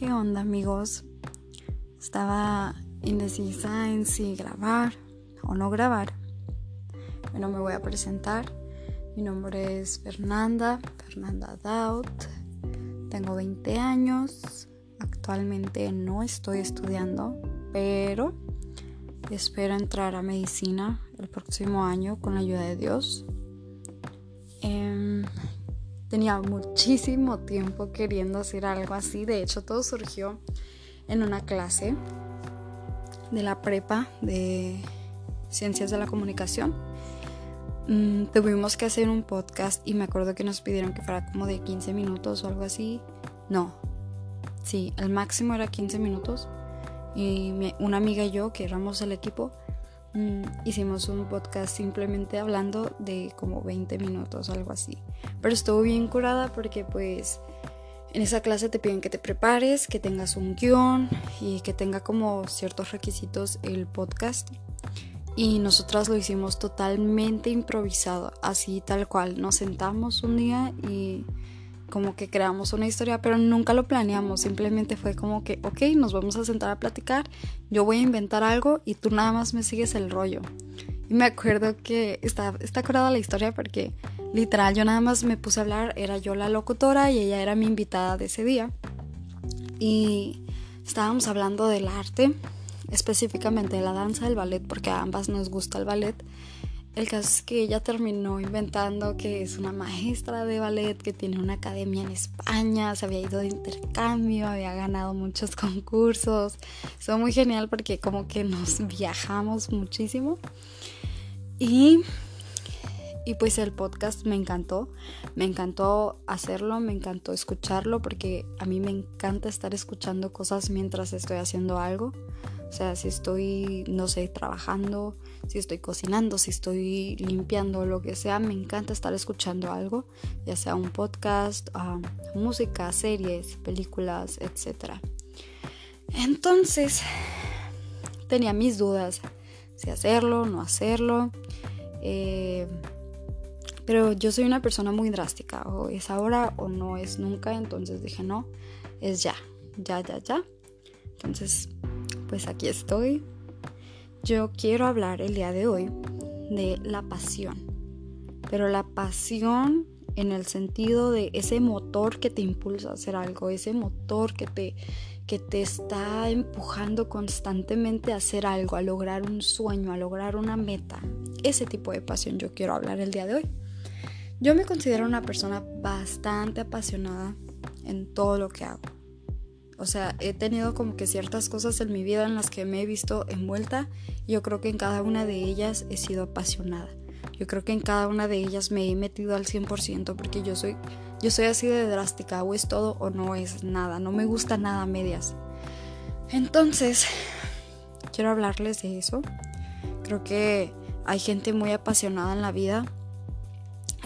¿Qué onda amigos? Estaba indecisa en si grabar o no grabar. Bueno, me voy a presentar. Mi nombre es Fernanda, Fernanda Daut. Tengo 20 años. Actualmente no estoy estudiando, pero espero entrar a medicina el próximo año con la ayuda de Dios. Em, tenía muchísimo tiempo queriendo hacer algo así. De hecho, todo surgió en una clase de la prepa de ciencias de la comunicación. Mm, tuvimos que hacer un podcast y me acuerdo que nos pidieron que fuera como de 15 minutos o algo así. No, sí, el máximo era 15 minutos. Y una amiga y yo, que éramos el equipo, Mm, hicimos un podcast simplemente hablando de como 20 minutos, algo así. Pero estuvo bien curada porque pues en esa clase te piden que te prepares, que tengas un guion y que tenga como ciertos requisitos el podcast. Y nosotras lo hicimos totalmente improvisado, así tal cual. Nos sentamos un día y como que creamos una historia, pero nunca lo planeamos, simplemente fue como que, ok, nos vamos a sentar a platicar, yo voy a inventar algo y tú nada más me sigues el rollo. Y me acuerdo que está, está curada la historia porque literal yo nada más me puse a hablar, era yo la locutora y ella era mi invitada de ese día. Y estábamos hablando del arte, específicamente de la danza, del ballet, porque a ambas nos gusta el ballet. El caso es que ella terminó inventando que es una maestra de ballet, que tiene una academia en España, se había ido de intercambio, había ganado muchos concursos. Fue muy genial porque como que nos viajamos muchísimo. Y, y pues el podcast me encantó, me encantó hacerlo, me encantó escucharlo porque a mí me encanta estar escuchando cosas mientras estoy haciendo algo. O sea, si estoy, no sé, trabajando, si estoy cocinando, si estoy limpiando, lo que sea, me encanta estar escuchando algo, ya sea un podcast, ah, música, series, películas, etc. Entonces, tenía mis dudas, si hacerlo, no hacerlo. Eh, pero yo soy una persona muy drástica, o es ahora o no es nunca, entonces dije no, es ya, ya, ya, ya. Entonces pues aquí estoy. Yo quiero hablar el día de hoy de la pasión, pero la pasión en el sentido de ese motor que te impulsa a hacer algo, ese motor que te, que te está empujando constantemente a hacer algo, a lograr un sueño, a lograr una meta. Ese tipo de pasión yo quiero hablar el día de hoy. Yo me considero una persona bastante apasionada en todo lo que hago. O sea, he tenido como que ciertas cosas en mi vida en las que me he visto envuelta yo creo que en cada una de ellas he sido apasionada. Yo creo que en cada una de ellas me he metido al 100% porque yo soy, yo soy así de drástica, o es todo o no es nada, no me gusta nada medias. Entonces, quiero hablarles de eso. Creo que hay gente muy apasionada en la vida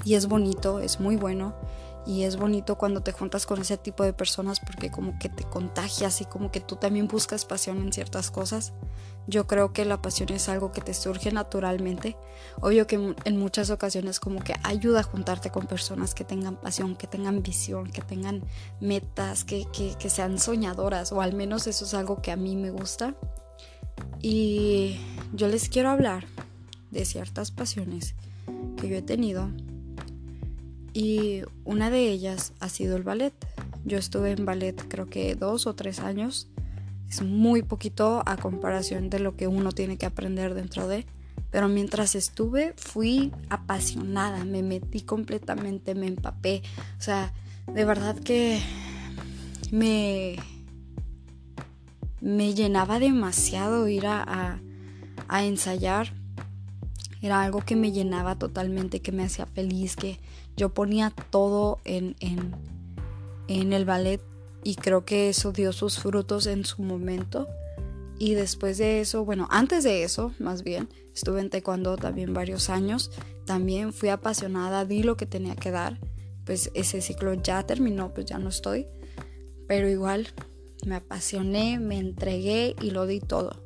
y es bonito, es muy bueno y es bonito cuando te juntas con ese tipo de personas porque como que te contagias y como que tú también buscas pasión en ciertas cosas. Yo creo que la pasión es algo que te surge naturalmente. Obvio que en muchas ocasiones como que ayuda a juntarte con personas que tengan pasión, que tengan visión, que tengan metas, que, que, que sean soñadoras o al menos eso es algo que a mí me gusta. Y yo les quiero hablar de ciertas pasiones que yo he tenido y una de ellas ha sido el ballet. Yo estuve en ballet creo que dos o tres años. Es muy poquito a comparación de lo que uno tiene que aprender dentro de. Pero mientras estuve fui apasionada, me metí completamente, me empapé. O sea, de verdad que me, me llenaba demasiado ir a, a ensayar era algo que me llenaba totalmente, que me hacía feliz, que yo ponía todo en, en, el ballet y creo que eso dio sus frutos en su momento. Y después de eso, bueno, antes de eso, más bien, estuve en taekwondo también varios años. También fui apasionada, di lo que tenía que dar. Pues ese ciclo ya terminó, pues ya no estoy. Pero igual me apasioné, me entregué y lo di todo.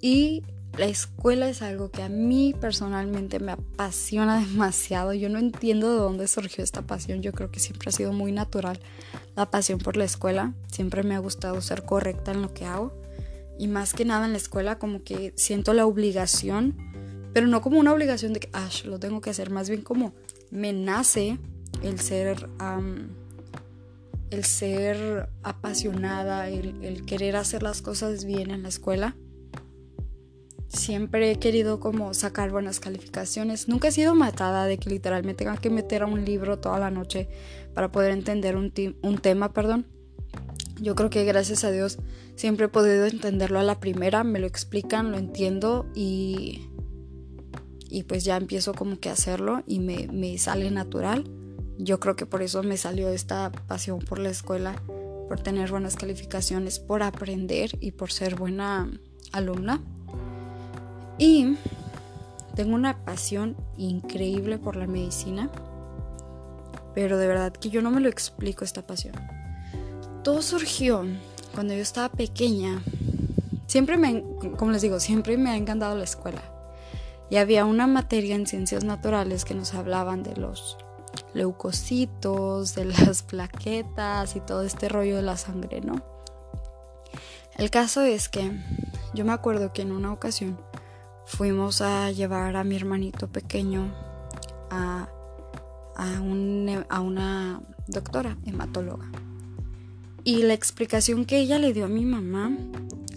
Y la escuela es algo que a mí personalmente me apasiona demasiado. Yo no entiendo de dónde surgió esta pasión. Yo creo que siempre ha sido muy natural la pasión por la escuela. Siempre me ha gustado ser correcta en lo que hago. Y más que nada en la escuela como que siento la obligación, pero no como una obligación de que, ah, lo tengo que hacer. Más bien como me nace el ser... el ser apasionada, el querer hacer las cosas bien en la escuela Siempre he querido como sacar buenas calificaciones. Nunca he sido matada de que literalmente tenga que meter a un libro toda la noche para poder entender un, un tema, perdón. Yo creo que gracias a Dios siempre he podido entenderlo a la primera, me lo explican, lo entiendo y, y pues ya empiezo como que a hacerlo y me, me sale natural. Yo creo que por eso me salió esta pasión por la escuela, por tener buenas calificaciones, por aprender y por ser buena alumna. Y tengo una pasión increíble por la medicina, pero de verdad que yo no me lo explico esta pasión. Todo surgió cuando yo estaba pequeña. Siempre me, como les digo, siempre me ha encantado la escuela. Y había una materia en ciencias naturales que nos hablaban de los leucocitos, de las plaquetas y todo este rollo de la sangre, ¿no? El caso es que yo me acuerdo que en una ocasión fuimos a llevar a mi hermanito pequeño a, a, una doctora hematóloga. Y la explicación que ella le dio a mi mamá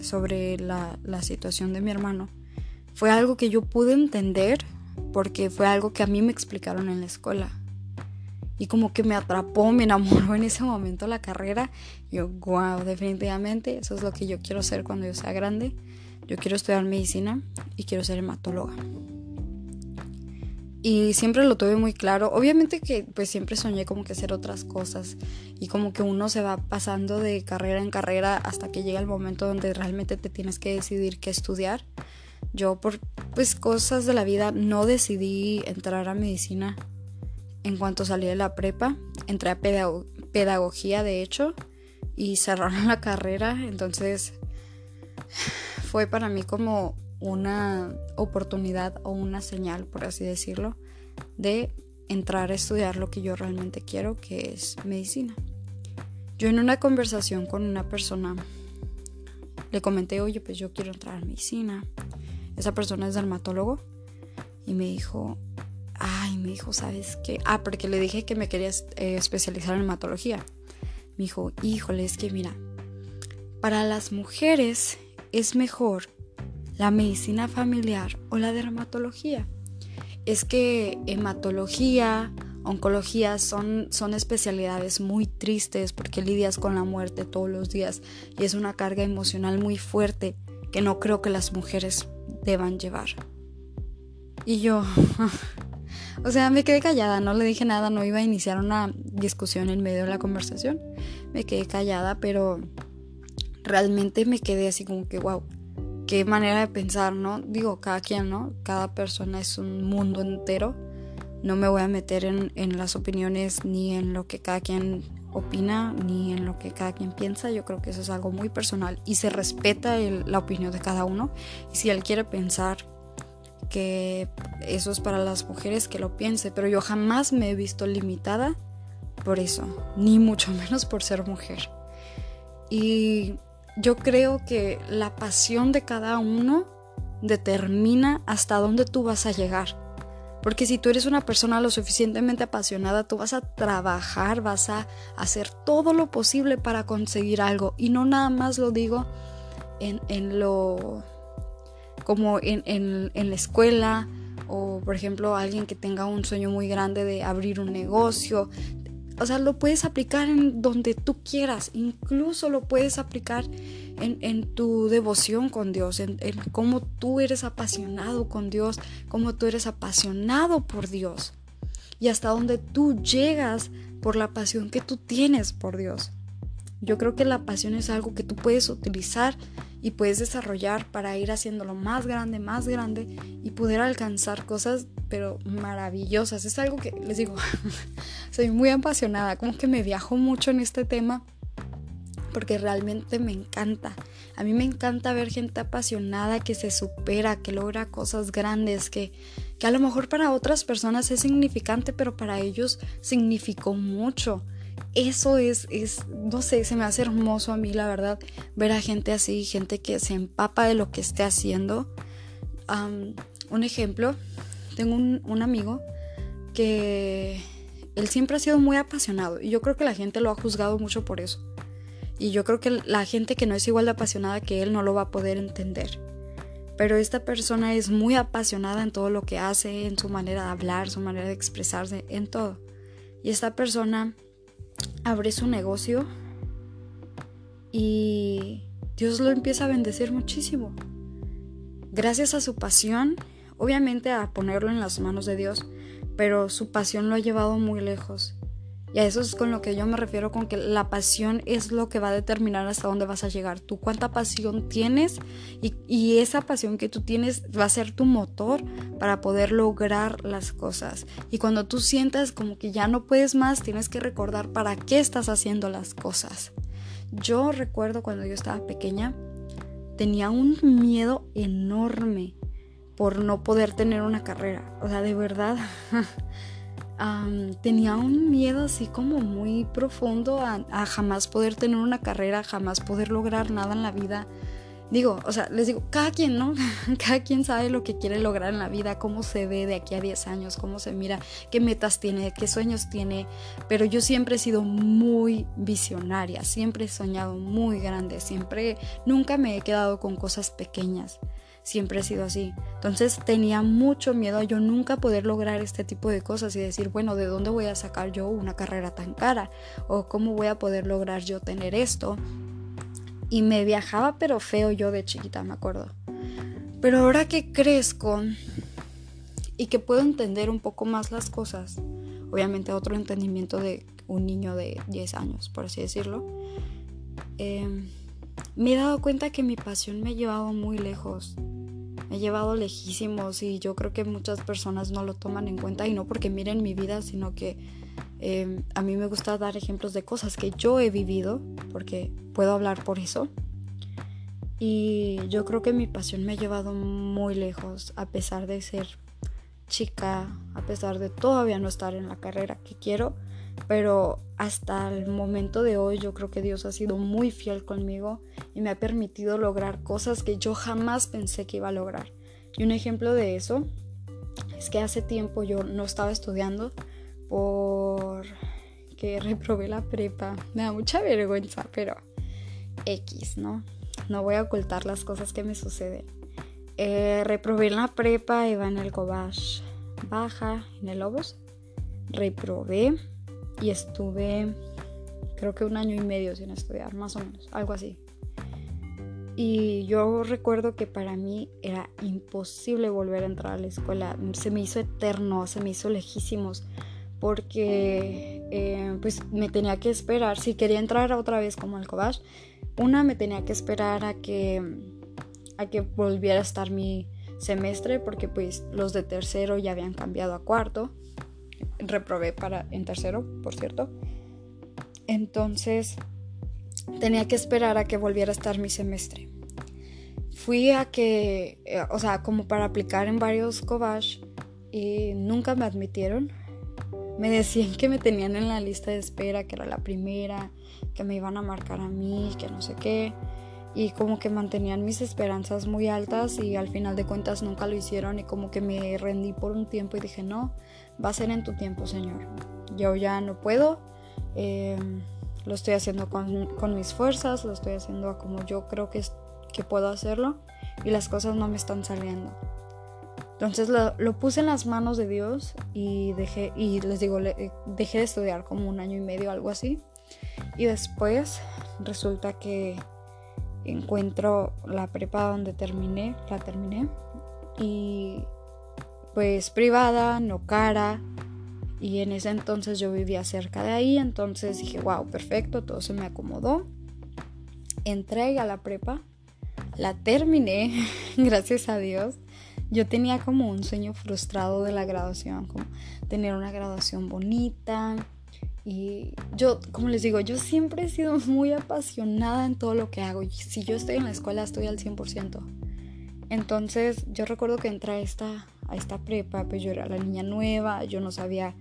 sobre la, la situación de mi hermano fue algo que yo pude entender porque fue algo que a mí me explicaron en la escuela. Y como que me atrapó, me enamoró en ese momento la carrera. Yo, wow, definitivamente eso es lo que yo quiero ser cuando yo sea grande. Yo quiero estudiar medicina y quiero ser hematóloga. Y siempre lo tuve muy claro. Obviamente que pues siempre soñé como que hacer otras cosas y como que uno se va pasando de carrera en carrera hasta que llega el momento donde realmente te tienes que decidir qué estudiar. Yo por pues cosas de la vida no decidí entrar a medicina en cuanto salí de la prepa. Entré a pedagogía de hecho y cerraron la carrera, entonces fue para mí como una oportunidad o una señal, por así decirlo, de entrar a estudiar lo que yo realmente quiero, que es medicina. Yo en una conversación con una persona le comenté, oye, pues yo quiero entrar a medicina. Esa persona es dermatólogo y me dijo, ay, me dijo, ¿sabes qué? Ah, porque le dije que me quería eh, especializar en hematología. Me dijo, híjole, es que mira, para las mujeres es mejor la medicina familiar o la dermatología. Es que hematología, oncología son, son especialidades muy tristes porque lidias con la muerte todos los días y es una carga emocional muy fuerte que no creo que las mujeres deban llevar. Y yo, o sea, me quedé callada, no le dije nada, no iba a iniciar una discusión en medio de la conversación. Me quedé callada, pero realmente me quedé así como que, wow, qué manera de pensar, ¿no? Digo, cada quien, ¿no? Cada persona es un mundo entero. No me voy a meter en, las opiniones ni en lo que cada quien opina ni en lo que cada quien piensa. Yo creo que eso es algo muy personal y se respeta la opinión de cada uno. Y si él quiere pensar que eso es para las mujeres, que lo piense. Pero yo jamás me he visto limitada por eso, ni mucho menos por ser mujer. Y yo creo que la pasión de cada uno determina hasta dónde tú vas a llegar. Porque si tú eres una persona lo suficientemente apasionada, tú vas a trabajar, vas a hacer todo lo posible para conseguir algo. Y no nada más lo digo en, lo como en, en la escuela o por ejemplo alguien que tenga un sueño muy grande de abrir un negocio, o sea, lo puedes aplicar en donde tú quieras, incluso lo puedes aplicar en, tu devoción con Dios, en, en, cómo tú eres apasionado con Dios, cómo tú eres apasionado por Dios y hasta donde tú llegas por la pasión que tú tienes por Dios. Yo creo que la pasión es algo que tú puedes utilizar y puedes desarrollar para ir haciéndolo más grande, más grande y poder alcanzar cosas pero maravillosas. Es algo que les digo, soy muy apasionada, como que me viajo mucho en este tema porque realmente me encanta. A mí me encanta ver gente apasionada que se supera, que logra cosas grandes, que, que a lo mejor para otras personas es significante, pero para ellos significó mucho. Eso es, es, no sé, se me hace hermoso a mí, la verdad, ver a gente así, gente que se empapa de lo que esté haciendo. un ejemplo, tengo un, un amigo que él siempre ha sido muy apasionado y yo creo que la gente lo ha juzgado mucho por eso. Y yo creo que la gente que no es igual de apasionada que él no lo va a poder entender. Pero esta persona es muy apasionada en todo lo que hace, en su manera de hablar, su manera de expresarse, en todo. Y esta persona abre su negocio y Dios lo empieza a bendecir muchísimo. Gracias a su pasión, obviamente a ponerlo en las manos de Dios, pero su pasión lo ha llevado muy lejos. Y a eso es con lo que yo me refiero con que la pasión es lo que va a determinar hasta dónde vas a llegar. Tú cuánta pasión tienes y, y, esa pasión que tú tienes va a ser tu motor para poder lograr las cosas. Y cuando tú sientas como que ya no puedes más, tienes que recordar para qué estás haciendo las cosas. Yo recuerdo cuando yo estaba pequeña, tenía un miedo enorme por no poder tener una carrera. O sea, de verdad. tenía un miedo así como muy profundo a, a, jamás poder tener una carrera, jamás poder lograr nada en la vida. Digo, o sea, les digo, cada quien, ¿no? cada quien sabe lo que quiere lograr en la vida, cómo se ve de aquí a 10 años, cómo se mira, qué metas tiene, qué sueños tiene. Pero yo siempre he sido muy visionaria, siempre he soñado muy grande, siempre, nunca me he quedado con cosas pequeñas siempre he sido así. Entonces tenía mucho miedo a yo nunca poder lograr este tipo de cosas y decir, bueno, ¿de dónde voy a sacar yo una carrera tan cara? ¿O cómo voy a poder lograr yo tener esto? Y me viajaba pero feo yo de chiquita, me acuerdo. Pero ahora que crezco y que puedo entender un poco más las cosas, obviamente otro entendimiento de un niño de 10 años, por así decirlo, eh, me he dado cuenta que mi pasión me ha llevado muy lejos. Me ha llevado lejísimos y yo creo que muchas personas no lo toman en cuenta y no porque miren mi vida, sino que em, a mí me gusta dar ejemplos de cosas que yo he vivido, porque puedo hablar por eso. Y yo creo que mi pasión me ha llevado muy lejos, a pesar de ser chica, a pesar de todavía no estar en la carrera que quiero pero hasta el momento de hoy yo creo que Dios ha sido muy fiel conmigo y me ha permitido lograr cosas que yo jamás pensé que iba a lograr. Y un ejemplo de eso es que hace tiempo yo no estaba estudiando por que reprobé la prepa. Me da mucha vergüenza, pero X, ¿no? No voy a ocultar las cosas que me suceden. Eh, reprobé en la prepa, iba en el Cobach baja, en el Lobos. Reprobé y estuve creo que un año y medio sin estudiar, más o menos, algo así. Y yo recuerdo que para mí era imposible volver a entrar a la escuela. Se me hizo eterno, se me hizo lejísimos, porque eh, pues me tenía que esperar. Si quería entrar otra vez como al una me tenía que esperar a que, a que volviera a estar mi semestre, porque pues los de tercero ya habían cambiado a cuarto reprobé para en tercero, por cierto. Entonces tenía que esperar a que volviera a estar mi semestre. Fui a que, eh, o sea, como para aplicar en varios Cobach y nunca me admitieron. Me decían que me tenían en la lista de espera, que era la primera, que me iban a marcar a mí, que no sé qué y como que mantenían mis esperanzas muy altas y al final de cuentas nunca lo hicieron y como que me rendí por un tiempo y dije no, va a ser en tu tiempo Señor, yo ya no puedo, eh, lo estoy haciendo con, mis fuerzas, lo estoy haciendo como yo creo que, que puedo hacerlo y las cosas no me están saliendo. Entonces lo, lo, puse en las manos de Dios y dejé, y les digo, dejé de estudiar como un año y medio, algo así. Y después resulta que encuentro la prepa donde terminé, la terminé. Y pues privada, no cara. Y en ese entonces yo vivía cerca de ahí, entonces dije, wow, perfecto, todo se me acomodó. Entré a la prepa, la terminé, gracias a Dios. Yo tenía como un sueño frustrado de la graduación, como tener una graduación bonita, Y yo, como les digo, yo siempre he sido muy apasionada en todo lo que hago. Y si yo estoy en la escuela, estoy al 100%. Entonces, yo recuerdo que entré a esta, a esta prepa, pues yo era la niña nueva, yo no sabía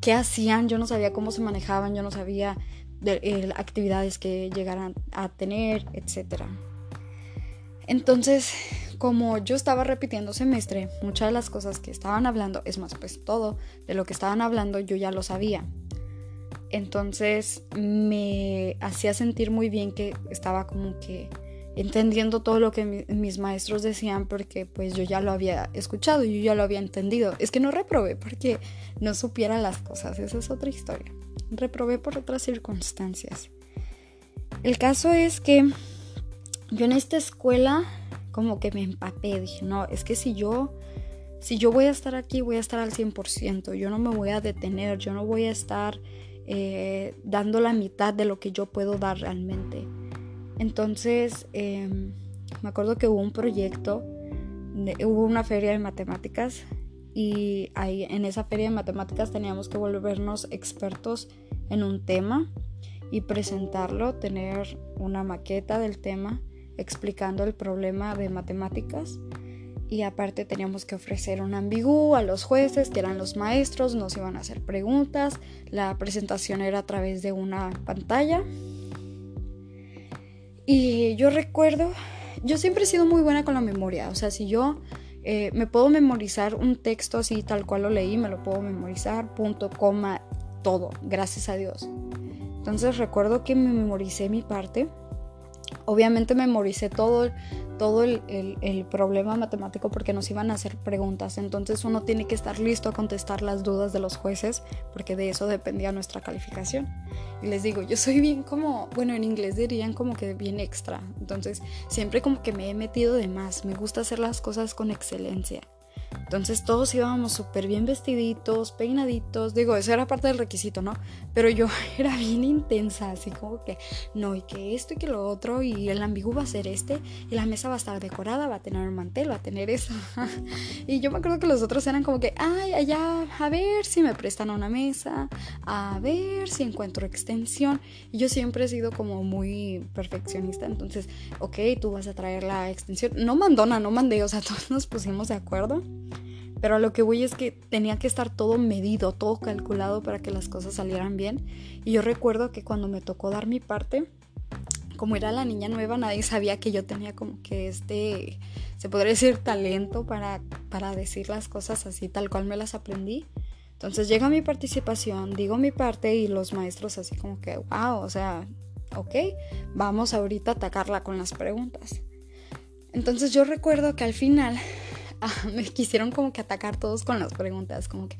qué hacían, yo no sabía cómo se manejaban, yo no sabía de, actividades que llegaran a tener, etc. Entonces, como yo estaba repitiendo semestre, muchas de las cosas que estaban hablando, es más, pues todo de lo que estaban hablando yo ya lo sabía. Entonces me hacía sentir muy bien que estaba como que entendiendo todo lo que mis maestros decían porque pues yo ya lo había escuchado, yo ya lo había entendido. Es que no reprobé porque no supiera las cosas, esa es otra historia. Reprobé por otras circunstancias. El caso es que yo en esta escuela como que me empapé, dije, no, es que si yo si yo voy a estar aquí, voy a estar al 100%, yo no me voy a detener, yo no voy a estar eh, dando la mitad de lo que yo puedo dar realmente. Entonces, em, me acuerdo que hubo un proyecto, hubo una feria de matemáticas y ahí, en esa feria de matemáticas teníamos que volvernos expertos en un tema y presentarlo, tener una maqueta del tema explicando el problema de matemáticas. Y aparte teníamos que ofrecer un ambigú a los jueces que eran los maestros, nos iban a hacer preguntas, la presentación era a través de una pantalla y yo recuerdo, yo siempre he sido muy buena con la memoria, o sea, si yo eh, me puedo memorizar un texto así tal cual lo leí, me lo puedo memorizar, punto, coma, todo, gracias a Dios. Entonces recuerdo que me memoricé mi parte Obviamente memoricé todo, todo el, el, problema matemático porque nos iban a hacer preguntas. Entonces uno tiene que estar listo a contestar las dudas de los jueces porque de eso dependía nuestra calificación. Y les digo, yo soy bien como, bueno, en inglés dirían como que bien extra. Entonces siempre como que me he metido de más. Me gusta hacer las cosas con excelencia. Entonces todos íbamos súper bien vestiditos, peinaditos. Digo, eso era parte del requisito, ¿no? Pero yo era bien intensa, así como que, no, y que esto y que lo otro, y el ambiguo va a ser este, y la mesa va a estar decorada, va a tener un mantel, va a tener eso. y yo me acuerdo que los otros eran como que, ay, allá, a ver si me prestan una mesa, a ver si encuentro extensión. Y yo siempre he sido como muy perfeccionista, entonces, ok, tú vas a traer la extensión. No mandona, no mandé, o sea, todos nos pusimos de acuerdo. Pero a lo que voy es que tenía que estar todo medido, todo calculado para que las cosas salieran bien. Y yo recuerdo que cuando me tocó dar mi parte, como era la niña nueva, nadie sabía que yo tenía como que este, se podría decir, talento para, para decir las cosas así, tal cual me las aprendí. Entonces llega mi participación, digo mi parte y los maestros así como que, wow, o sea, ok, vamos ahorita a atacarla con las preguntas. Entonces yo recuerdo que al final me quisieron como que atacar todos con las preguntas, como que,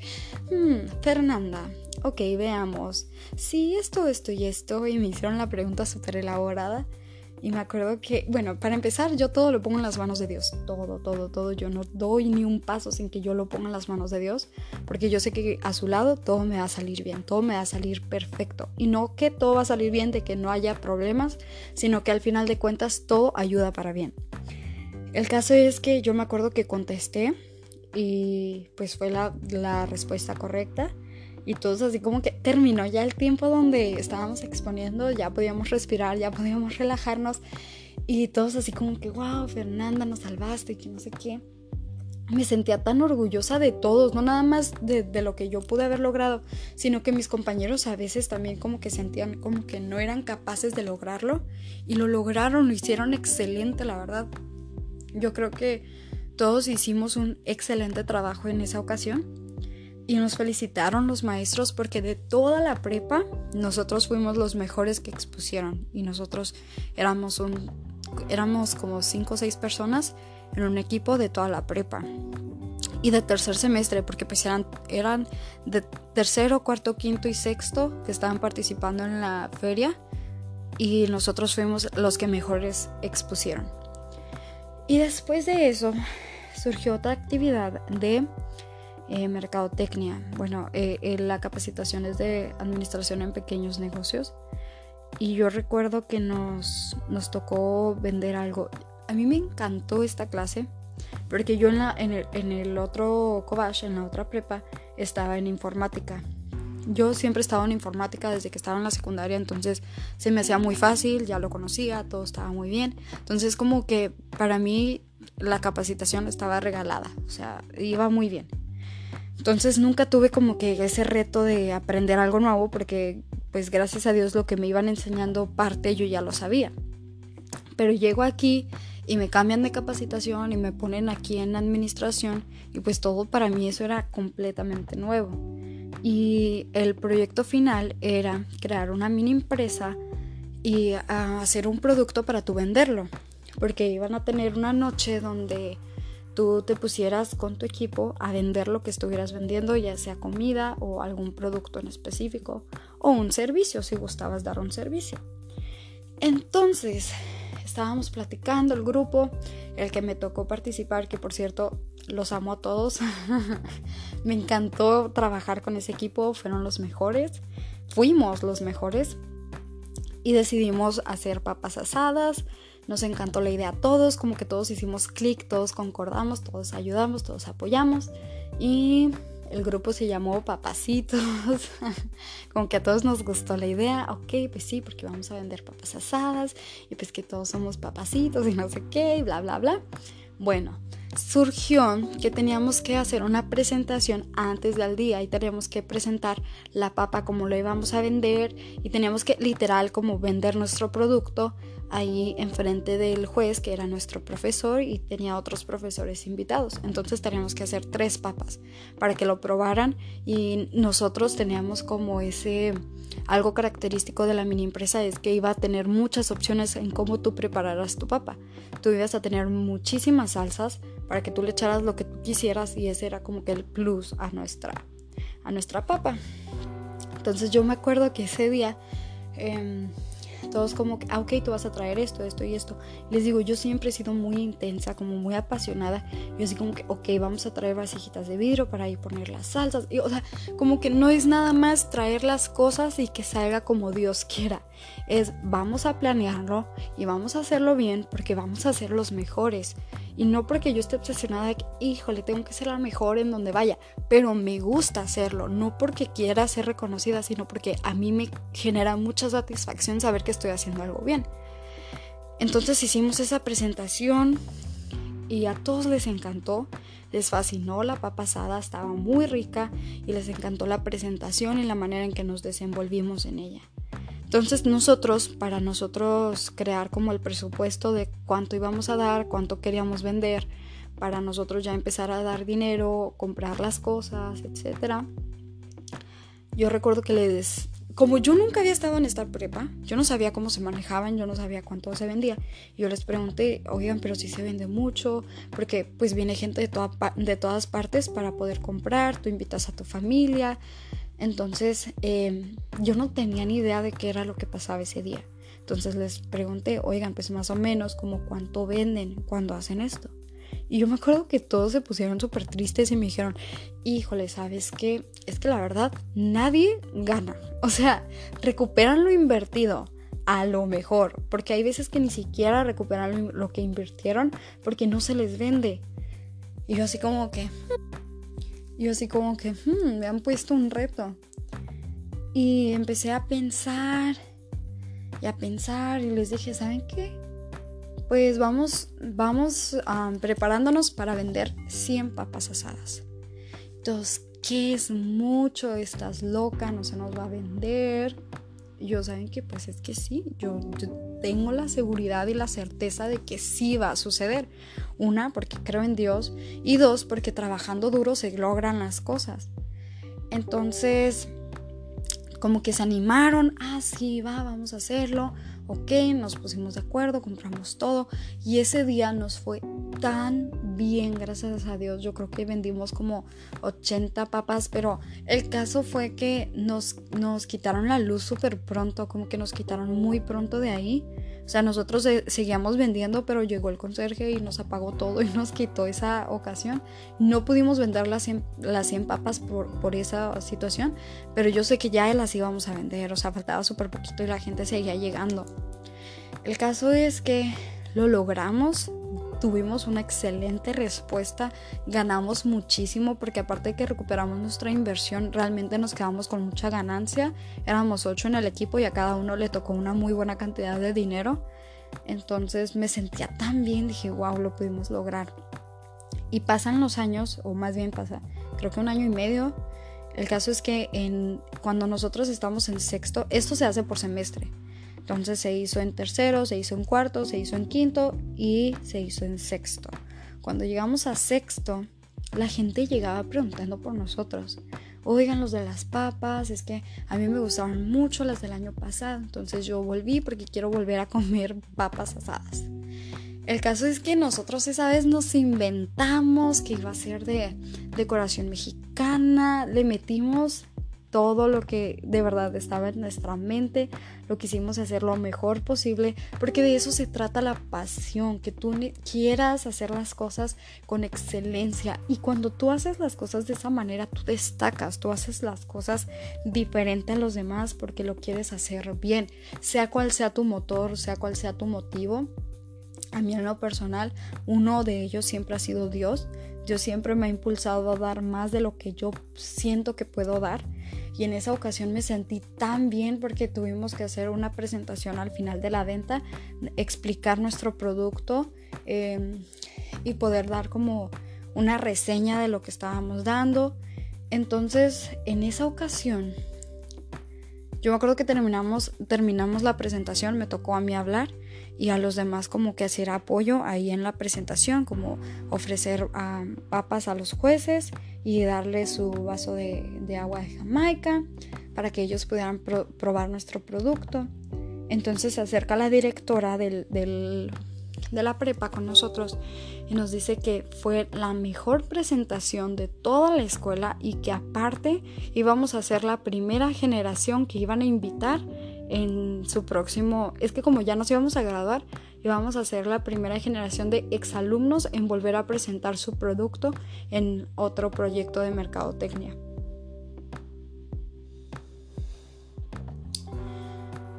hmm, Fernanda, ok, veamos, sí, esto, esto y esto, y me hicieron la pregunta súper elaborada. Y me acuerdo que, bueno, para empezar, yo todo lo pongo en las manos de Dios. Todo, todo, todo. Yo no doy ni un paso sin que yo lo ponga en las manos de Dios. Porque yo sé que a su lado todo me va a salir bien. Todo me va a salir perfecto. Y no que todo va a salir bien de que no haya problemas, sino que al final de cuentas todo ayuda para bien. El caso es que yo me acuerdo que contesté y pues fue la, respuesta correcta. Y todos así como que terminó ya el tiempo donde estábamos exponiendo, ya podíamos respirar, ya podíamos relajarnos. Y todos así como que, wow, Fernanda, nos salvaste, que no sé qué. Me sentía tan orgullosa de todos, no nada más de, de, lo que yo pude haber logrado, sino que mis compañeros a veces también como que sentían como que no eran capaces de lograrlo y lo lograron, lo hicieron excelente, la verdad. Yo creo que todos hicimos un excelente trabajo en esa ocasión y nos felicitaron los maestros porque de toda la prepa nosotros fuimos los mejores que expusieron y nosotros éramos un éramos como cinco o seis personas en un equipo de toda la prepa y de tercer semestre porque pues eran, eran de tercero, cuarto, quinto y sexto que estaban participando en la feria y nosotros fuimos los que mejores expusieron. Y después de eso surgió otra actividad de eh, mercadotecnia. Bueno, eh, eh, la capacitación es de administración en pequeños negocios. Y yo recuerdo que nos, nos tocó vender algo. A mí me encantó esta clase porque yo en, la, en, el, en el otro Cobach, en la otra prepa, estaba en informática. Yo siempre estaba en informática desde que estaba en la secundaria, entonces se me hacía muy fácil, ya lo conocía, todo estaba muy bien. Entonces como que para mí la capacitación estaba regalada, o sea, iba muy bien. Entonces nunca tuve como que ese reto de aprender algo nuevo porque pues gracias a Dios lo que me iban enseñando parte yo ya lo sabía. Pero llego aquí y me cambian de capacitación y me ponen aquí en administración y pues todo para mí eso era completamente nuevo. Y el proyecto final era crear una mini empresa y ah, hacer un producto para tú venderlo, porque iban a tener una noche donde tú te pusieras con tu equipo a vender lo que estuvieras vendiendo, ya sea comida o algún producto en específico, o un servicio, si gustabas dar un servicio. Entonces, estábamos platicando el grupo, el que me tocó participar, que por cierto, los amo a todos. me encantó trabajar con ese equipo, fueron los mejores, fuimos los mejores y decidimos hacer papas asadas, nos encantó la idea a todos, como que todos hicimos clic, todos concordamos, todos ayudamos, todos apoyamos. Y el grupo se llamó Papacitos. como que a todos nos gustó la idea. Ok, pues sí, porque vamos a vender papas asadas. Y pues que todos somos papacitos y no sé qué, y bla, bla, bla. Bueno, surgió que teníamos que hacer una presentación antes del día y teníamos que presentar la papa como lo íbamos a vender y teníamos que literal como vender nuestro producto ahí enfrente del juez que era nuestro profesor y tenía otros profesores invitados. Entonces teníamos que hacer tres papas para que lo probaran y nosotros teníamos como ese algo característico de la mini empresa es que iba a tener muchas opciones en cómo tú prepararas tu papa. Tú ibas a tener muchísimas salsas para que tú le echaras lo que tú quisieras y ese era como que el plus a nuestra, a nuestra papa. Entonces yo me acuerdo que ese día em, todos como, ah, ok, tú vas a traer esto, esto y esto. Les digo, yo siempre he sido muy intensa, como muy apasionada. Yo así como que, ok, vamos a traer vasijitas de vidrio para ir poner las salsas. Y, o sea, como que no es nada más traer las cosas y que salga como Dios quiera. Es, vamos a planearlo y vamos a hacerlo bien porque vamos a ser los mejores. Y no porque yo esté obsesionada de que, híjole, tengo que ser la mejor en donde vaya, pero me gusta hacerlo, no porque quiera ser reconocida, sino porque a mí me genera mucha satisfacción saber que estoy haciendo algo bien. Entonces hicimos esa presentación y a todos les encantó, les fascinó la papa asada, estaba muy rica y les encantó la presentación y la manera en que nos desenvolvimos en ella. Entonces nosotros, para nosotros crear como el presupuesto de cuánto íbamos a dar, cuánto queríamos vender, para nosotros ya empezar a dar dinero, comprar las cosas, etc. Yo recuerdo que les... Como yo nunca había estado en esta prepa, yo no sabía cómo se manejaban, yo no sabía cuánto se vendía. Yo les pregunté, oigan, pero si se vende mucho, porque pues viene gente de, toda, de todas partes para poder comprar, tú invitas a tu familia, entonces em, yo no tenía ni idea de qué era lo que pasaba ese día. Entonces les pregunté, oigan, pues más o menos como cuánto venden cuando hacen esto. Y yo me acuerdo que todos se pusieron súper tristes y me dijeron, híjole, ¿sabes qué? Es que la verdad nadie gana. O sea, recuperan lo invertido a lo mejor, porque hay veces que ni siquiera recuperan lo que invirtieron porque no se les vende. Y yo así como que... Yo así como que, hmm, me han puesto un reto. Y empecé a pensar y a pensar y les dije, ¿saben qué? Pues vamos, vamos preparándonos para vender 100 papas asadas. Entonces, ¿qué es mucho? Estás loca, no se nos va a vender. Yo, ¿saben qué? Pues es que sí, yo tengo la seguridad y la certeza de que sí va a suceder. Una, porque creo en Dios. Y dos, porque trabajando duro se logran las cosas. Entonces, como que se animaron, ah, sí, va, vamos a hacerlo. Ok, nos pusimos de acuerdo, compramos todo. Y ese día nos fue tan bien, gracias a Dios. Yo creo que vendimos como 80 papas, pero el caso fue que nos, nos quitaron la luz súper pronto, como que nos quitaron muy pronto de ahí. O sea, nosotros seguíamos vendiendo, pero llegó el conserje y nos apagó todo y nos quitó esa ocasión. No pudimos vender las 100, las 100 papas por, por, esa situación, pero yo sé que ya las íbamos a vender, o sea, faltaba súper poquito y la gente seguía llegando. El caso es que lo logramos, tuvimos una excelente respuesta, ganamos muchísimo porque aparte de que recuperamos nuestra inversión, realmente nos quedamos con mucha ganancia. Éramos ocho en el equipo y a cada uno le tocó una muy buena cantidad de dinero. Entonces me sentía tan bien, dije, wow, lo pudimos lograr. Y pasan los años, o más bien pasa, creo que un año y medio. El caso es que en, cuando nosotros estamos en sexto, esto se hace por semestre. Entonces se hizo en tercero, se hizo en cuarto, se hizo en quinto y se hizo en sexto. Cuando llegamos a sexto, la gente llegaba preguntando por nosotros. Oigan los de las papas, es que a mí me gustaban mucho las del año pasado, entonces yo volví porque quiero volver a comer papas asadas. El caso es que nosotros esa vez nos inventamos que iba a ser de decoración mexicana, le metimos todo lo que de verdad estaba en nuestra mente, lo quisimos hacer lo mejor posible, porque de eso se trata la pasión, que tú quieras hacer las cosas con excelencia y cuando tú haces las cosas de esa manera, tú destacas, tú haces las cosas diferente a los demás porque lo quieres hacer bien, sea cual sea tu motor, sea cual sea tu motivo. A mí en lo personal, uno de ellos siempre ha sido Dios. Dios siempre me ha impulsado a dar más de lo que yo siento que puedo dar y en esa ocasión me sentí tan bien porque tuvimos que hacer una presentación al final de la venta, explicar nuestro producto em, y poder dar como una reseña de lo que estábamos dando. Entonces, en esa ocasión, yo me acuerdo que terminamos, terminamos la presentación, me tocó a mí hablar y a los demás como que hacer apoyo ahí en la presentación, como ofrecer papas a los jueces y darles su vaso de, agua de Jamaica para que ellos pudieran probar nuestro producto. Entonces se acerca la directora del, de la prepa con nosotros y nos dice que fue la mejor presentación de toda la escuela y que aparte íbamos a ser la primera generación que iban a invitar en su próximo, es que como ya nos íbamos a graduar, íbamos a ser la primera generación de exalumnos en volver a presentar su producto en otro proyecto de mercadotecnia.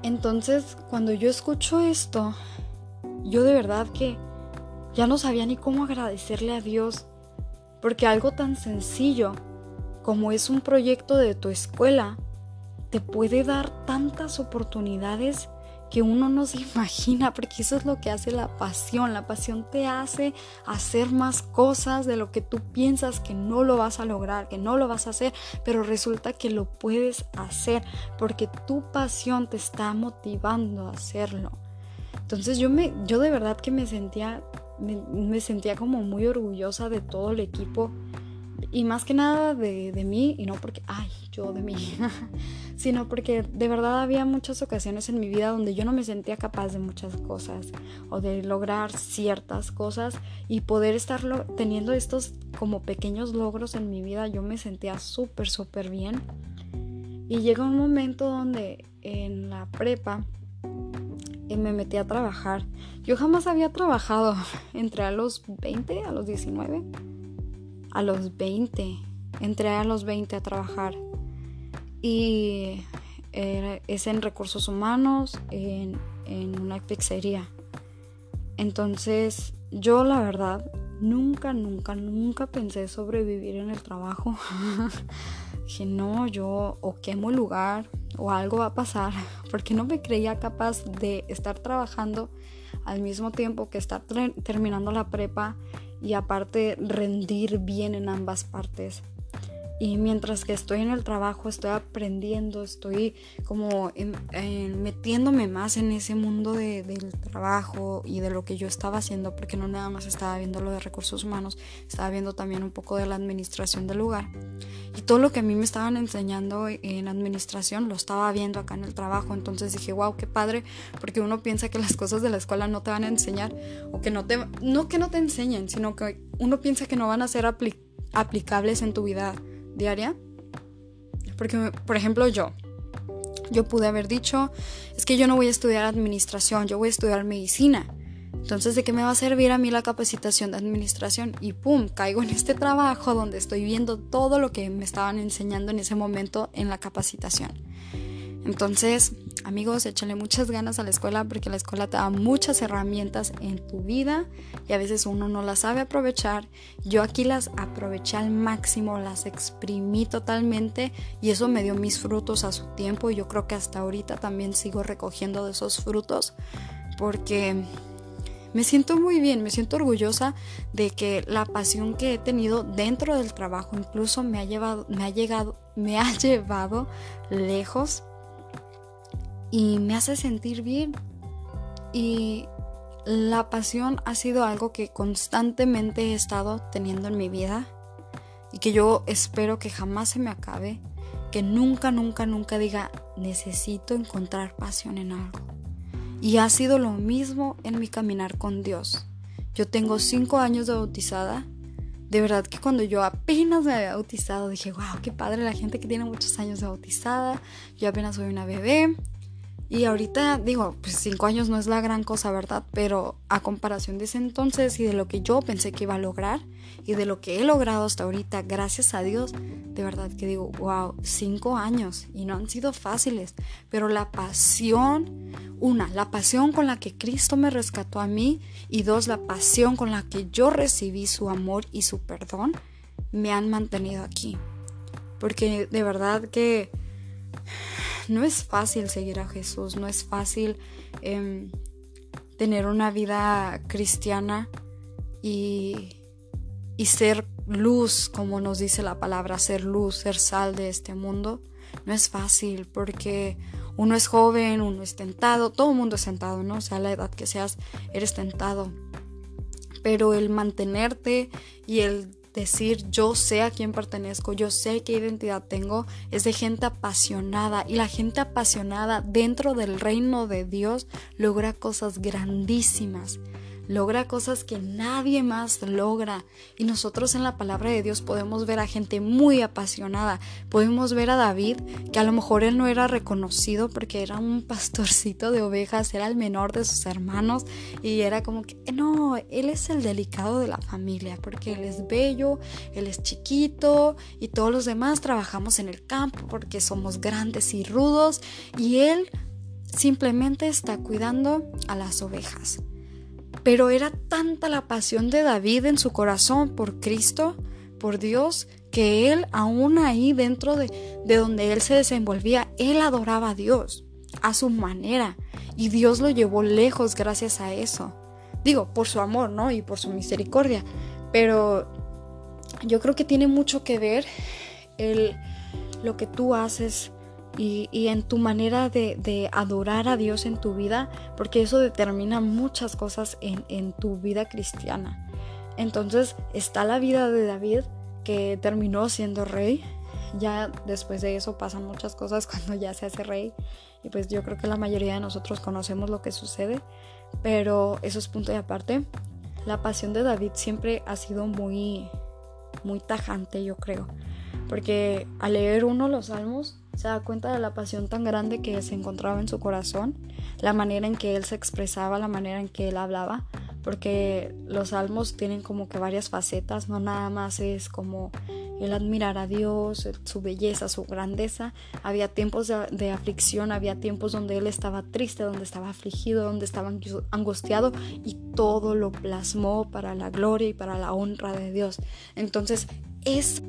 Entonces, cuando yo escucho esto, yo de verdad que ya no sabía ni cómo agradecerle a Dios, porque algo tan sencillo como es un proyecto de tu escuela, te puede dar tantas oportunidades que uno no se imagina, porque eso es lo que hace la pasión. La pasión te hace hacer más cosas de lo que tú piensas que no lo vas a lograr, que no lo vas a hacer, pero resulta que lo puedes hacer porque tu pasión te está motivando a hacerlo. Entonces yo me, yo de verdad que me sentía, me, sentía como muy orgullosa de todo el equipo y más que nada de, de mí y no porque, ay, yo de mí, sino porque de verdad había muchas ocasiones en mi vida donde yo no me sentía capaz de muchas cosas o de lograr ciertas cosas y poder estar teniendo estos como pequeños logros en mi vida, yo me sentía súper, súper bien. Y llegó un momento donde en la prepa y me metí a trabajar. Yo jamás había trabajado entre a los 20, a los 19, a los 20. Entré a los 20 a trabajar. Y es en recursos humanos, en, en una pizzería. Entonces, yo la verdad, nunca, nunca, nunca pensé sobrevivir en el trabajo. Dije, no, yo o quemo el lugar o algo va a pasar, porque no me creía capaz de estar trabajando al mismo tiempo que estar terminando la prepa y aparte rendir bien en ambas partes. Y mientras que estoy en el trabajo, estoy aprendiendo, estoy como metiéndome más en ese mundo del trabajo y de lo que yo estaba haciendo, porque no nada más estaba viendo lo de recursos humanos, estaba viendo también un poco de la administración del lugar. Y todo lo que a mí me estaban enseñando en administración lo estaba viendo acá en el trabajo. Entonces dije, wow, qué padre, porque uno piensa que las cosas de la escuela no te van a enseñar, o que no te, no que no te enseñen, sino que uno piensa que no van a ser aplicables en tu vida diaria. Porque, por ejemplo, yo, yo pude haber dicho, es que yo no voy a estudiar administración, yo voy a estudiar medicina. Entonces, ¿de qué me va a servir a mí la capacitación de administración? Y pum, caigo en este trabajo donde estoy viendo todo lo que me estaban enseñando en ese momento en la capacitación. Entonces, amigos, échale muchas ganas a la escuela porque la escuela te da muchas herramientas en tu vida y a veces uno no las sabe aprovechar. Yo aquí las aproveché al máximo, las exprimí totalmente y eso me dio mis frutos a su tiempo y yo creo que hasta ahorita también sigo recogiendo de esos frutos porque me siento muy bien, me siento orgullosa de que la pasión que he tenido dentro del trabajo incluso me ha llevado, me ha llegado, me ha llevado lejos y me hace sentir bien. Y la pasión ha sido algo que constantemente he estado teniendo en mi vida y que yo espero que jamás se me acabe, que nunca, nunca, nunca diga necesito encontrar pasión en algo. Y ha sido lo mismo en mi caminar con Dios. Yo tengo cinco años de bautizada. De verdad que cuando yo apenas me había bautizado dije, wow, qué padre la gente que tiene muchos años de bautizada. Yo apenas soy una bebé. Y ahorita digo, pues cinco años no es la gran cosa, ¿verdad? Pero a comparación de ese entonces y de lo que yo pensé que iba a lograr y de lo que he logrado hasta ahorita, gracias a Dios, de verdad que digo, wow, cinco años y no han sido fáciles. Pero la pasión, una, la pasión con la que Cristo me rescató a mí y dos, la pasión con la que yo recibí su amor y su perdón, me han mantenido aquí. Porque de verdad que no es fácil seguir a Jesús, no es fácil em, tener una vida cristiana y, y ser luz, como nos dice la palabra, ser luz, ser sal de este mundo. No es fácil porque uno es joven, uno es tentado, todo el mundo es tentado, ¿no? O sea, la edad que seas, eres tentado. Pero el mantenerte y el decir yo sé a quién pertenezco, yo sé qué identidad tengo, es de gente apasionada. Y la gente apasionada dentro del reino de Dios logra cosas grandísimas logra cosas que nadie más logra. Y nosotros en la palabra de Dios podemos ver a gente muy apasionada. Podemos ver a David, que a lo mejor él no era reconocido porque era un pastorcito de ovejas, era el menor de sus hermanos y era como que, no, él es el delicado de la familia porque él es bello, él es chiquito y todos los demás trabajamos en el campo porque somos grandes y rudos y él simplemente está cuidando a las ovejas. Pero era tanta la pasión de David en su corazón por Cristo, por Dios, que él, aún ahí dentro de, de donde él se desenvolvía, él adoraba a Dios a su manera. Y Dios lo llevó lejos gracias a eso. Digo, por su amor, ¿no? Y por su misericordia. Pero yo creo que tiene mucho que ver el, lo que tú haces y, en tu manera de, adorar a Dios en tu vida, porque eso determina muchas cosas en, tu vida cristiana. Entonces está la vida de David, que terminó siendo rey. Ya después de eso pasan muchas cosas cuando ya se hace rey. Y pues yo creo que la mayoría de nosotros conocemos lo que sucede. Pero eso es punto y aparte. La pasión de David siempre ha sido muy, muy tajante, yo creo. Porque al leer uno los salmos, se da cuenta de la pasión tan grande que se encontraba en su corazón, la manera en que él se expresaba, la manera en que él hablaba, porque los salmos tienen como que varias facetas, no nada más es como el admirar a Dios, su belleza, su grandeza. Había tiempos de, aflicción, había tiempos donde él estaba triste, donde estaba afligido, donde estaba angustiado y todo lo plasmó para la gloria y para la honra de Dios. Entonces, es,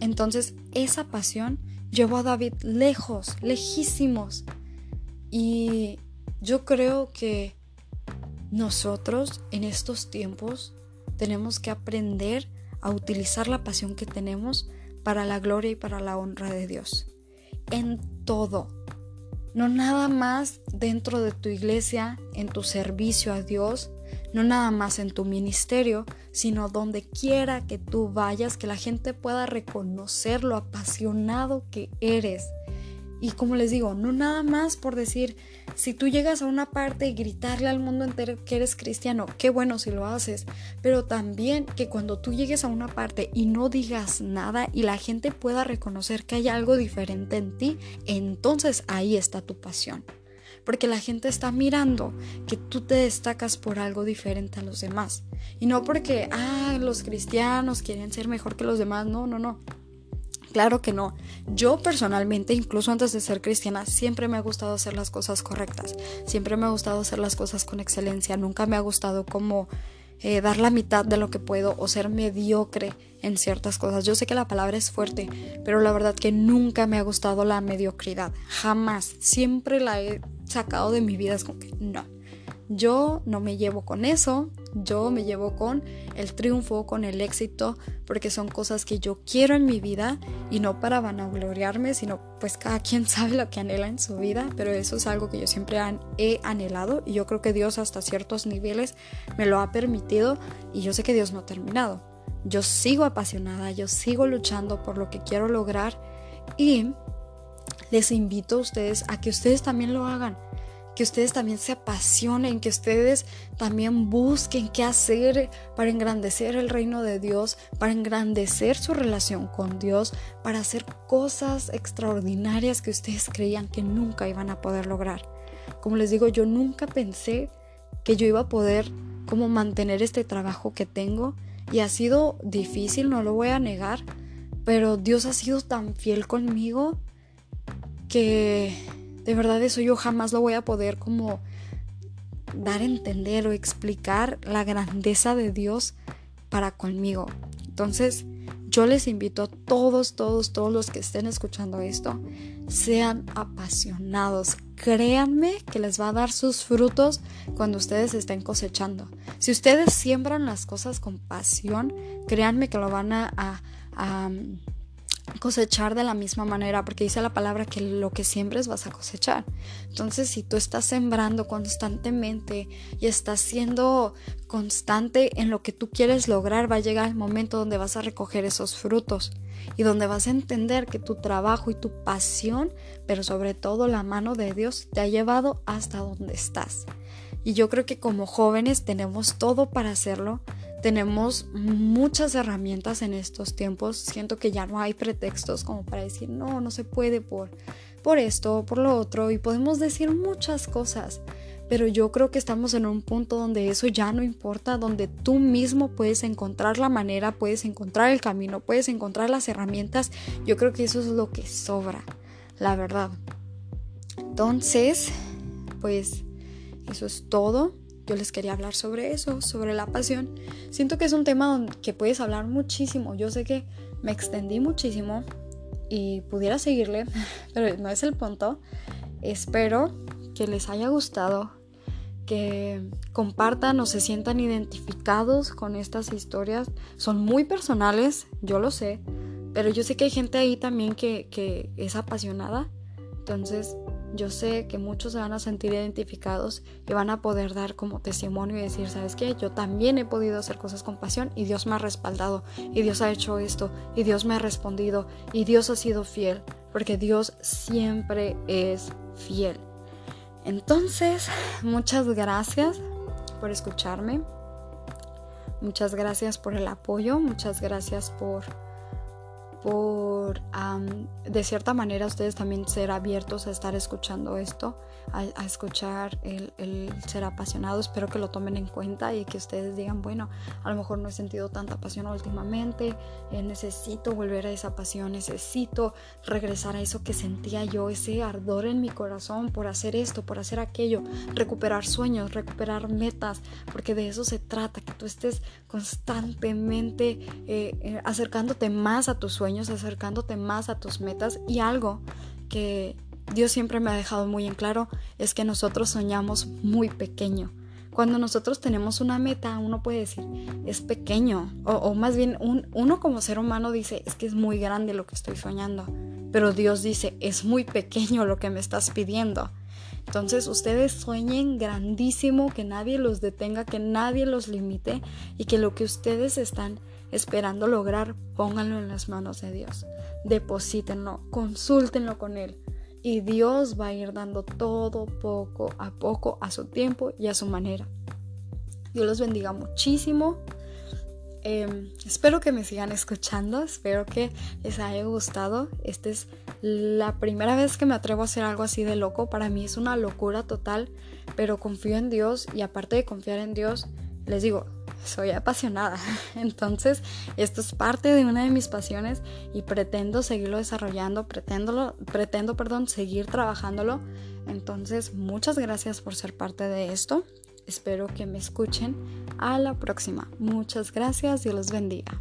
entonces esa pasión llevó a David lejos, lejísimos. Y yo creo que nosotros en estos tiempos tenemos que aprender a utilizar la pasión que tenemos para la gloria y para la honra de Dios. En todo. No nada más dentro de tu iglesia, en tu servicio a Dios, no nada más en tu ministerio, sino donde quiera que tú vayas, que la gente pueda reconocer lo apasionado que eres. Y como les digo, no nada más por decir, si tú llegas a una parte y gritarle al mundo entero que eres cristiano, qué bueno si lo haces, pero también que cuando tú llegues a una parte y no digas nada y la gente pueda reconocer que hay algo diferente en ti, entonces ahí está tu pasión porque la gente está mirando que tú te destacas por algo diferente a los demás. Y no porque, ah, los cristianos quieren ser mejor que los demás, no, no, no. Claro que no. Yo personalmente, incluso antes de ser cristiana, siempre me ha gustado hacer las cosas correctas. Siempre me ha gustado hacer las cosas con excelencia. Nunca me ha gustado como eh, dar la mitad de lo que puedo o ser mediocre en ciertas cosas. Yo sé que la palabra es fuerte, pero la verdad que nunca me ha gustado la mediocridad. Jamás. Siempre la he sacado de mi vida. Es como que no. Yo no me llevo con eso, yo me llevo con el triunfo, con el éxito, porque son cosas que yo quiero en mi vida y no para vanagloriarme, sino pues cada quien sabe lo que anhela en su vida, pero eso es algo que yo siempre he anhelado y yo creo que Dios hasta ciertos niveles me lo ha permitido y yo sé que Dios no ha terminado. Yo sigo apasionada, yo sigo luchando por lo que quiero lograr y les invito a ustedes a que ustedes también lo hagan que ustedes también se apasionen, que ustedes también busquen qué hacer para engrandecer el reino de Dios, para engrandecer su relación con Dios, para hacer cosas extraordinarias que ustedes creían que nunca iban a poder lograr. Como les digo, yo nunca pensé que yo iba a poder como mantener este trabajo que tengo y ha sido difícil, no lo voy a negar, pero Dios ha sido tan fiel conmigo que de verdad eso yo jamás lo voy a poder como dar a entender o explicar la grandeza de Dios para conmigo. Entonces, yo les invito a todos, todos, todos los que estén escuchando esto, sean apasionados. Créanme que les va a dar sus frutos cuando ustedes estén cosechando. Si ustedes siembran las cosas con pasión, créanme que lo van a, a, a cosechar de la misma manera, porque dice la palabra que lo que siembres vas a cosechar. Entonces, si tú estás sembrando constantemente y estás siendo constante en lo que tú quieres lograr, va a llegar el momento donde vas a recoger esos frutos y donde vas a entender que tu trabajo y tu pasión, pero sobre todo la mano de Dios, te ha llevado hasta donde estás. Y yo creo que como jóvenes tenemos todo para hacerlo, tenemos muchas herramientas en estos tiempos. Siento que ya no hay pretextos como para decir, no, no se puede por, por esto, por lo otro, y podemos decir muchas cosas. Pero yo creo que estamos en un punto donde eso ya no importa, donde tú mismo puedes encontrar la manera, puedes encontrar el camino, puedes encontrar las herramientas. Yo creo que eso es lo que sobra, la verdad. Entonces, pues eso es todo yo les quería hablar sobre eso, sobre la pasión. Siento que es un tema que puedes hablar muchísimo. Yo sé que me extendí muchísimo y pudiera seguirle, pero no es el punto. Espero que les haya gustado, que compartan o se sientan identificados con estas historias. Son muy personales, yo lo sé, pero yo sé que hay gente ahí también que, que es apasionada. Entonces, yo sé que muchos se van a sentir identificados y van a poder dar como testimonio y decir, ¿sabes qué? Yo también he podido hacer cosas con pasión y Dios me ha respaldado y Dios ha hecho esto y Dios me ha respondido y Dios ha sido fiel, porque Dios siempre es fiel. Entonces, muchas gracias por escucharme. Muchas gracias por el apoyo, muchas gracias por por de cierta manera ustedes también ser abiertos a estar escuchando esto, a, escuchar el, ser apasionado. Espero que lo tomen en cuenta y que ustedes digan, bueno, a lo mejor no he sentido tanta pasión últimamente, eh, necesito volver a esa pasión, necesito regresar a eso que sentía yo, ese ardor en mi corazón por hacer esto, por hacer aquello, recuperar sueños, recuperar metas, porque de eso se trata, que tú estés constantemente eh, eh, acercándote más a tus sueños acercándote más a tus metas y algo que Dios siempre me ha dejado muy en claro es que nosotros soñamos muy pequeño. Cuando nosotros tenemos una meta, uno puede decir, es pequeño, o, más bien uno como ser humano dice, es que es muy grande lo que estoy soñando, pero Dios dice, es muy pequeño lo que me estás pidiendo. Entonces ustedes sueñen grandísimo, que nadie los detenga, que nadie los limite y que lo que ustedes están esperando lograr, pónganlo en las manos de Dios. Deposítenlo, consúltenlo con Él. Y Dios va a ir dando todo poco a poco, a su tiempo y a su manera. Dios los bendiga muchísimo. Em, espero que me sigan escuchando, espero que les haya gustado. Esta es la primera vez que me atrevo a hacer algo así de loco. Para mí es una locura total, pero confío en Dios y aparte de confiar en Dios, les digo, soy apasionada. Entonces, esto es parte de una de mis pasiones y pretendo seguirlo desarrollando, pretendo, pretendo perdón, seguir trabajándolo. Entonces, muchas gracias por ser parte de esto. Espero que me escuchen a la próxima. Muchas gracias. y los bendiga.